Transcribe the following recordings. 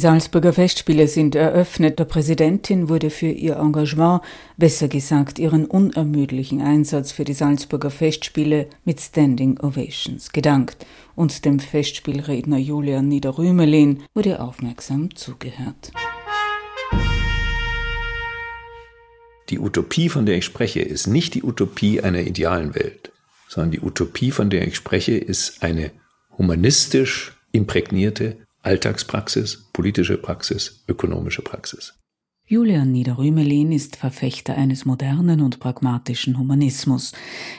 Die Salzburger Festspiele sind eröffnet. Der Präsidentin wurde für ihr Engagement, besser gesagt ihren unermüdlichen Einsatz für die Salzburger Festspiele mit Standing Ovations gedankt. Und dem Festspielredner Julian Niederrümelin wurde aufmerksam zugehört. Die Utopie, von der ich spreche, ist nicht die Utopie einer idealen Welt, sondern die Utopie, von der ich spreche, ist eine humanistisch imprägnierte Alltagspraxis, politische Praxis, ökonomische Praxis. Julian Niederrümelin ist Verfechter eines modernen und pragmatischen Humanismus.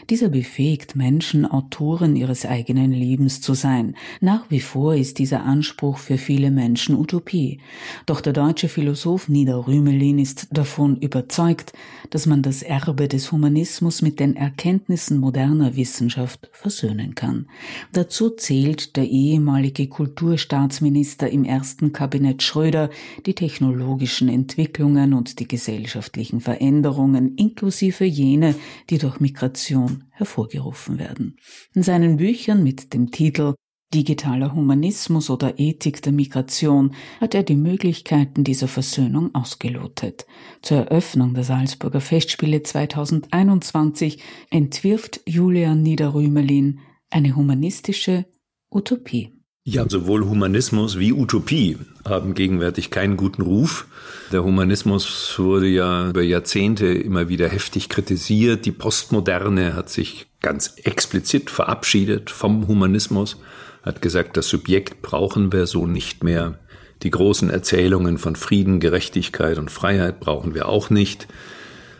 Dieser befähigt Menschen, Autoren ihres eigenen Lebens zu sein. Nach wie vor ist dieser Anspruch für viele Menschen Utopie. Doch der deutsche Philosoph Niederrümelin ist davon überzeugt, dass man das Erbe des Humanismus mit den Erkenntnissen moderner Wissenschaft versöhnen kann. Dazu zählt der ehemalige Kulturstaatsminister im ersten Kabinett Schröder die technologischen Entwicklungen Entwicklungen und die gesellschaftlichen Veränderungen, inklusive jene, die durch Migration hervorgerufen werden. In seinen Büchern mit dem Titel Digitaler Humanismus oder Ethik der Migration hat er die Möglichkeiten dieser Versöhnung ausgelotet. Zur Eröffnung der Salzburger Festspiele 2021 entwirft Julian Niederrümelin eine humanistische Utopie. Ja, sowohl Humanismus wie Utopie haben gegenwärtig keinen guten Ruf. Der Humanismus wurde ja über Jahrzehnte immer wieder heftig kritisiert. Die Postmoderne hat sich ganz explizit verabschiedet vom Humanismus, hat gesagt, das Subjekt brauchen wir so nicht mehr. Die großen Erzählungen von Frieden, Gerechtigkeit und Freiheit brauchen wir auch nicht.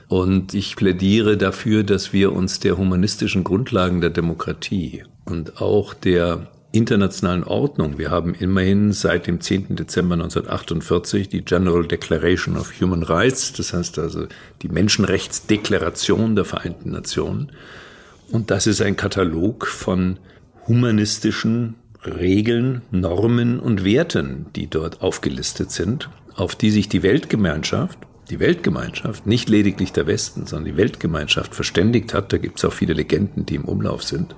Und ich plädiere dafür, dass wir uns der humanistischen Grundlagen der Demokratie und auch der internationalen Ordnung. Wir haben immerhin seit dem 10. Dezember 1948 die General Declaration of Human Rights, das heißt also die Menschenrechtsdeklaration der Vereinten Nationen. Und das ist ein Katalog von humanistischen Regeln, Normen und Werten, die dort aufgelistet sind, auf die sich die Weltgemeinschaft, die Weltgemeinschaft, nicht lediglich der Westen, sondern die Weltgemeinschaft verständigt hat. Da gibt es auch viele Legenden, die im Umlauf sind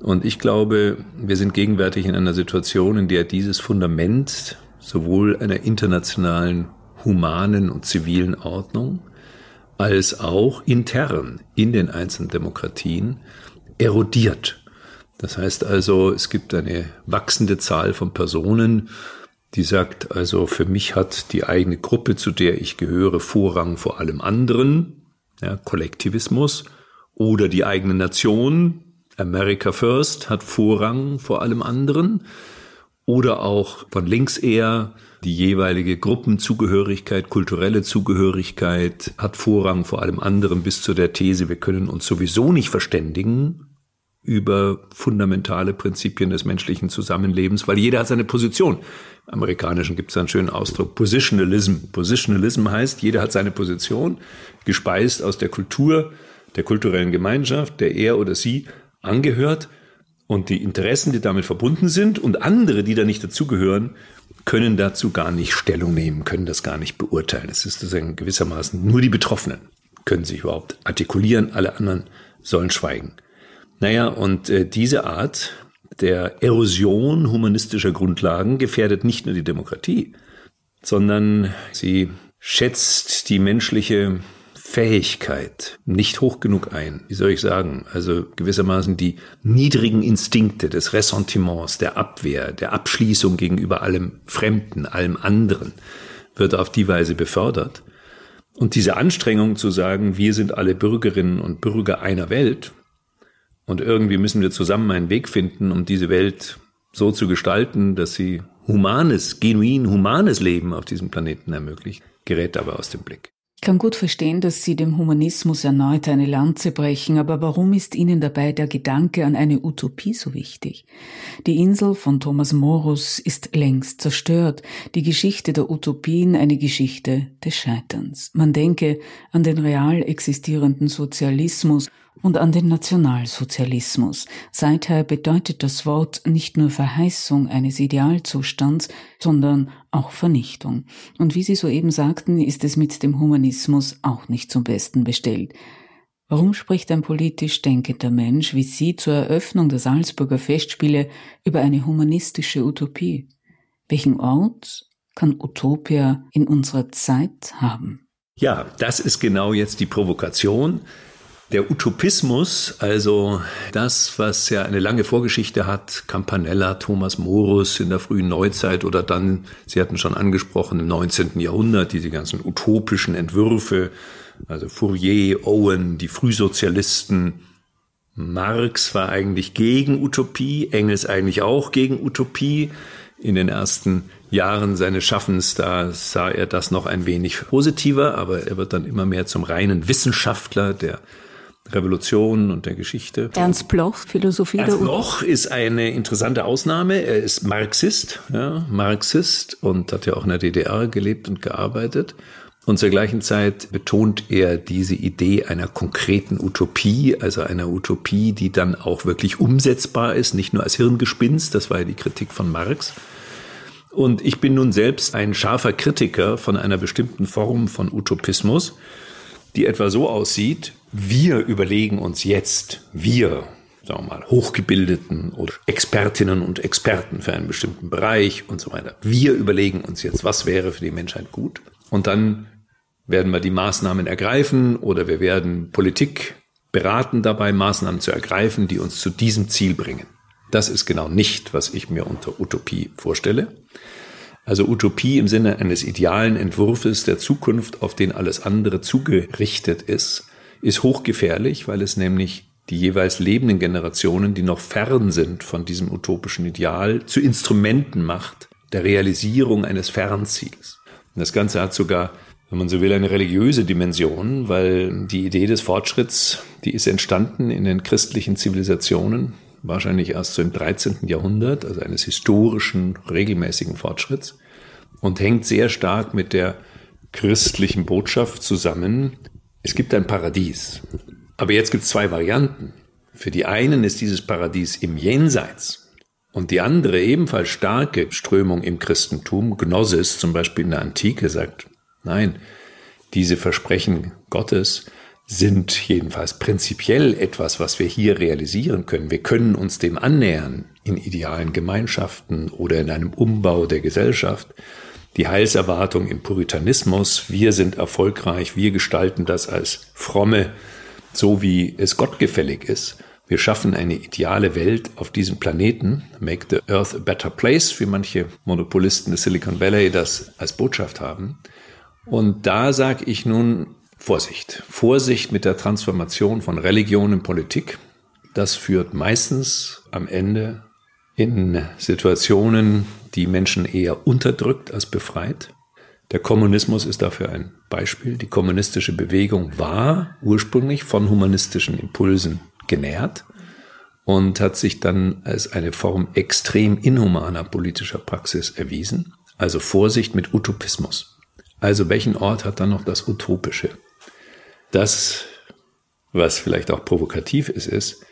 und ich glaube, wir sind gegenwärtig in einer Situation, in der dieses Fundament sowohl einer internationalen humanen und zivilen Ordnung als auch intern in den einzelnen Demokratien erodiert. Das heißt also, es gibt eine wachsende Zahl von Personen, die sagt, also für mich hat die eigene Gruppe, zu der ich gehöre, Vorrang vor allem anderen, ja, Kollektivismus, oder die eigene Nation, America First hat Vorrang vor allem anderen oder auch von links eher die jeweilige Gruppenzugehörigkeit, kulturelle Zugehörigkeit hat Vorrang vor allem anderen bis zu der These, wir können uns sowieso nicht verständigen über fundamentale Prinzipien des menschlichen Zusammenlebens, weil jeder hat seine Position. Im Amerikanischen gibt es einen schönen Ausdruck, Positionalism. Positionalism heißt, jeder hat seine Position, gespeist aus der Kultur, der kulturellen Gemeinschaft, der er oder sie angehört und die Interessen, die damit verbunden sind und andere, die da nicht dazugehören, können dazu gar nicht Stellung nehmen, können das gar nicht beurteilen. Es ist sozusagen gewissermaßen nur die Betroffenen können sich überhaupt artikulieren, alle anderen sollen schweigen. Naja, und äh, diese Art der Erosion humanistischer Grundlagen gefährdet nicht nur die Demokratie, sondern sie schätzt die menschliche Fähigkeit nicht hoch genug ein. Wie soll ich sagen? Also gewissermaßen die niedrigen Instinkte des Ressentiments, der Abwehr, der Abschließung gegenüber allem Fremden, allem anderen wird auf die Weise befördert. Und diese Anstrengung zu sagen, wir sind alle Bürgerinnen und Bürger einer Welt und irgendwie müssen wir zusammen einen Weg finden, um diese Welt so zu gestalten, dass sie humanes, genuin humanes Leben auf diesem Planeten ermöglicht, gerät dabei aus dem Blick. Ich kann gut verstehen, dass Sie dem Humanismus erneut eine Lanze brechen, aber warum ist Ihnen dabei der Gedanke an eine Utopie so wichtig? Die Insel von Thomas Morus ist längst zerstört, die Geschichte der Utopien eine Geschichte des Scheiterns. Man denke an den real existierenden Sozialismus und an den Nationalsozialismus. Seither bedeutet das Wort nicht nur Verheißung eines Idealzustands, sondern auch Vernichtung. Und wie Sie soeben sagten, ist es mit dem Humanismus auch nicht zum Besten bestellt. Warum spricht ein politisch denkender Mensch wie Sie zur Eröffnung der Salzburger Festspiele über eine humanistische Utopie? Welchen Ort kann Utopia in unserer Zeit haben? Ja, das ist genau jetzt die Provokation. Der Utopismus, also das, was ja eine lange Vorgeschichte hat, Campanella, Thomas Morus in der frühen Neuzeit oder dann, Sie hatten schon angesprochen, im 19. Jahrhundert, diese ganzen utopischen Entwürfe, also Fourier, Owen, die Frühsozialisten. Marx war eigentlich gegen Utopie, Engels eigentlich auch gegen Utopie. In den ersten Jahren seines Schaffens, da sah er das noch ein wenig positiver, aber er wird dann immer mehr zum reinen Wissenschaftler, der Revolution und der Geschichte. Ernst Bloch, Philosophie Ernst der Bloch ist eine interessante Ausnahme. Er ist Marxist, ja, Marxist und hat ja auch in der DDR gelebt und gearbeitet. Und zur gleichen Zeit betont er diese Idee einer konkreten Utopie, also einer Utopie, die dann auch wirklich umsetzbar ist, nicht nur als Hirngespinst, das war ja die Kritik von Marx. Und ich bin nun selbst ein scharfer Kritiker von einer bestimmten Form von Utopismus, die etwa so aussieht, wir überlegen uns jetzt, wir, sagen wir mal, Hochgebildeten oder Expertinnen und Experten für einen bestimmten Bereich und so weiter. Wir überlegen uns jetzt, was wäre für die Menschheit gut. Und dann werden wir die Maßnahmen ergreifen oder wir werden Politik beraten dabei, Maßnahmen zu ergreifen, die uns zu diesem Ziel bringen. Das ist genau nicht, was ich mir unter Utopie vorstelle. Also Utopie im Sinne eines idealen Entwurfs der Zukunft, auf den alles andere zugerichtet ist, ist hochgefährlich, weil es nämlich die jeweils lebenden Generationen, die noch fern sind von diesem utopischen Ideal, zu Instrumenten macht der Realisierung eines Fernziels. Und das Ganze hat sogar, wenn man so will, eine religiöse Dimension, weil die Idee des Fortschritts, die ist entstanden in den christlichen Zivilisationen, wahrscheinlich erst so im 13. Jahrhundert, also eines historischen, regelmäßigen Fortschritts, und hängt sehr stark mit der christlichen Botschaft zusammen, es gibt ein Paradies. Aber jetzt gibt es zwei Varianten. Für die einen ist dieses Paradies im Jenseits. Und die andere, ebenfalls starke Strömung im Christentum, Gnosis zum Beispiel in der Antike, sagt, nein, diese Versprechen Gottes sind jedenfalls prinzipiell etwas, was wir hier realisieren können. Wir können uns dem annähern in idealen Gemeinschaften oder in einem Umbau der Gesellschaft die Heilserwartung im Puritanismus. Wir sind erfolgreich, wir gestalten das als fromme, so wie es Gott gefällig ist. Wir schaffen eine ideale Welt auf diesem Planeten, make the earth a better place, wie manche Monopolisten des Silicon Valley das als Botschaft haben. Und da sage ich nun Vorsicht. Vorsicht mit der Transformation von Religion in Politik. Das führt meistens am Ende in Situationen, die Menschen eher unterdrückt als befreit. Der Kommunismus ist dafür ein Beispiel. Die kommunistische Bewegung war ursprünglich von humanistischen Impulsen genährt und hat sich dann als eine Form extrem inhumaner politischer Praxis erwiesen. Also Vorsicht mit Utopismus. Also welchen Ort hat dann noch das Utopische? Das, was vielleicht auch provokativ ist, ist,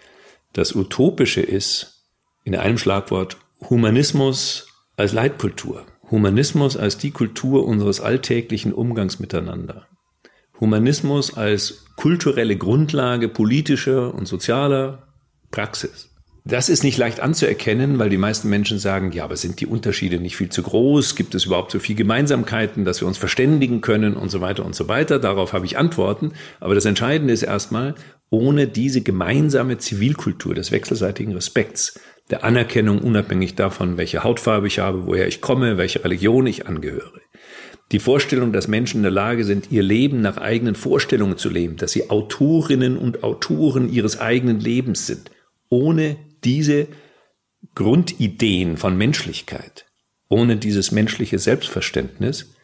das Utopische ist in einem Schlagwort Humanismus als Leitkultur. Humanismus als die Kultur unseres alltäglichen Umgangs miteinander. Humanismus als kulturelle Grundlage politischer und sozialer Praxis. Das ist nicht leicht anzuerkennen, weil die meisten Menschen sagen, ja, aber sind die Unterschiede nicht viel zu groß? Gibt es überhaupt so viel Gemeinsamkeiten, dass wir uns verständigen können und so weiter und so weiter? Darauf habe ich Antworten. Aber das Entscheidende ist erstmal, ohne diese gemeinsame Zivilkultur des wechselseitigen Respekts der Anerkennung unabhängig davon, welche Hautfarbe ich habe, woher ich komme, welche Religion ich angehöre. Die Vorstellung, dass Menschen in der Lage sind, ihr Leben nach eigenen Vorstellungen zu leben, dass sie Autorinnen und Autoren ihres eigenen Lebens sind. Ohne diese Grundideen von Menschlichkeit, ohne dieses menschliche Selbstverständnis,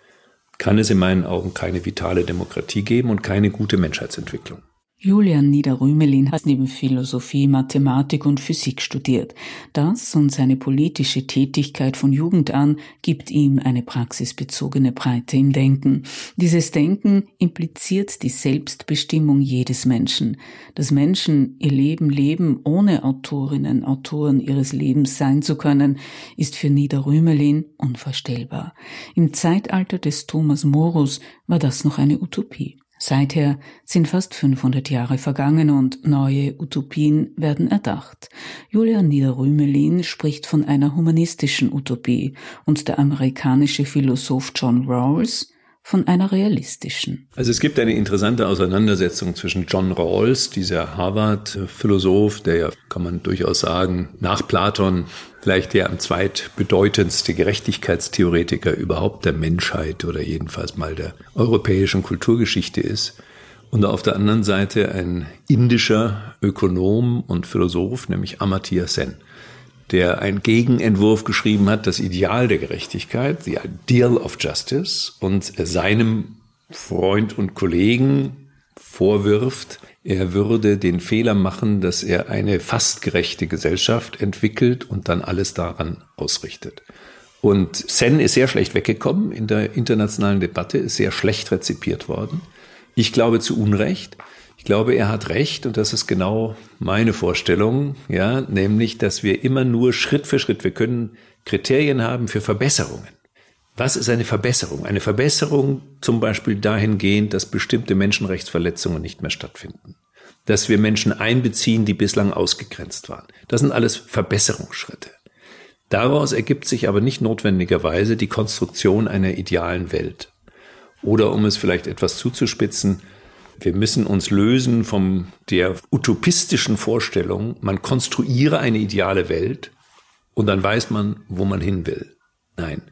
kann es in meinen Augen keine vitale Demokratie geben und keine gute Menschheitsentwicklung. Julian Niederrümelin hat neben Philosophie, Mathematik und Physik studiert. Das und seine politische Tätigkeit von Jugend an gibt ihm eine praxisbezogene Breite im Denken. Dieses Denken impliziert die Selbstbestimmung jedes Menschen. Dass Menschen ihr Leben leben, ohne Autorinnen, Autoren ihres Lebens sein zu können, ist für Niederrümelin unvorstellbar. Im Zeitalter des Thomas Morus war das noch eine Utopie. Seither sind fast 500 Jahre vergangen und neue Utopien werden erdacht. Julian Niederrümelin spricht von einer humanistischen Utopie und der amerikanische Philosoph John Rawls von einer realistischen. Also es gibt eine interessante Auseinandersetzung zwischen John Rawls, dieser Harvard-Philosoph, der ja, kann man durchaus sagen, nach Platon vielleicht der am zweitbedeutendste Gerechtigkeitstheoretiker überhaupt der Menschheit oder jedenfalls mal der europäischen Kulturgeschichte ist. Und auf der anderen Seite ein indischer Ökonom und Philosoph, nämlich Amartya Sen der einen Gegenentwurf geschrieben hat, das Ideal der Gerechtigkeit, the Ideal of Justice, und seinem Freund und Kollegen vorwirft, er würde den Fehler machen, dass er eine fast gerechte Gesellschaft entwickelt und dann alles daran ausrichtet. Und Sen ist sehr schlecht weggekommen in der internationalen Debatte, ist sehr schlecht rezipiert worden. Ich glaube zu Unrecht. Ich glaube, er hat recht und das ist genau meine Vorstellung, ja, nämlich, dass wir immer nur Schritt für Schritt, wir können Kriterien haben für Verbesserungen. Was ist eine Verbesserung? Eine Verbesserung zum Beispiel dahingehend, dass bestimmte Menschenrechtsverletzungen nicht mehr stattfinden. Dass wir Menschen einbeziehen, die bislang ausgegrenzt waren. Das sind alles Verbesserungsschritte. Daraus ergibt sich aber nicht notwendigerweise die Konstruktion einer idealen Welt. Oder um es vielleicht etwas zuzuspitzen, wir müssen uns lösen von der utopistischen Vorstellung, man konstruiere eine ideale Welt und dann weiß man, wo man hin will. Nein.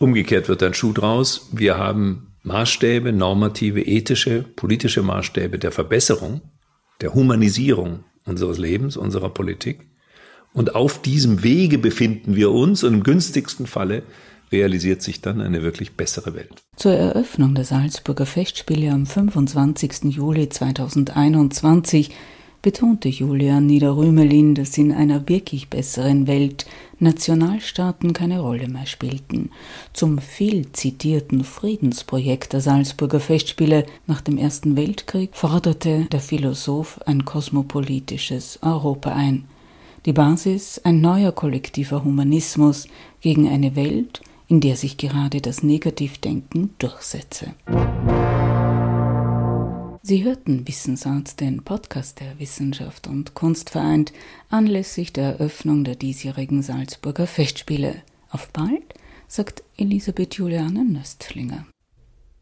Umgekehrt wird ein Schuh draus. Wir haben Maßstäbe, normative, ethische, politische Maßstäbe der Verbesserung, der Humanisierung unseres Lebens, unserer Politik. Und auf diesem Wege befinden wir uns und im günstigsten Falle realisiert sich dann eine wirklich bessere Welt. Zur Eröffnung der Salzburger Festspiele am 25. Juli 2021 betonte Julian Niederrümelin, dass in einer wirklich besseren Welt Nationalstaaten keine Rolle mehr spielten. Zum viel zitierten Friedensprojekt der Salzburger Festspiele nach dem Ersten Weltkrieg forderte der Philosoph ein kosmopolitisches Europa ein. Die Basis ein neuer kollektiver Humanismus gegen eine Welt, in der sich gerade das Negativdenken durchsetze. Sie hörten Wissensart, den Podcast der Wissenschaft und Kunst vereint, anlässlich der Eröffnung der diesjährigen Salzburger Festspiele. Auf bald, sagt Elisabeth Juliane Nöstlinger.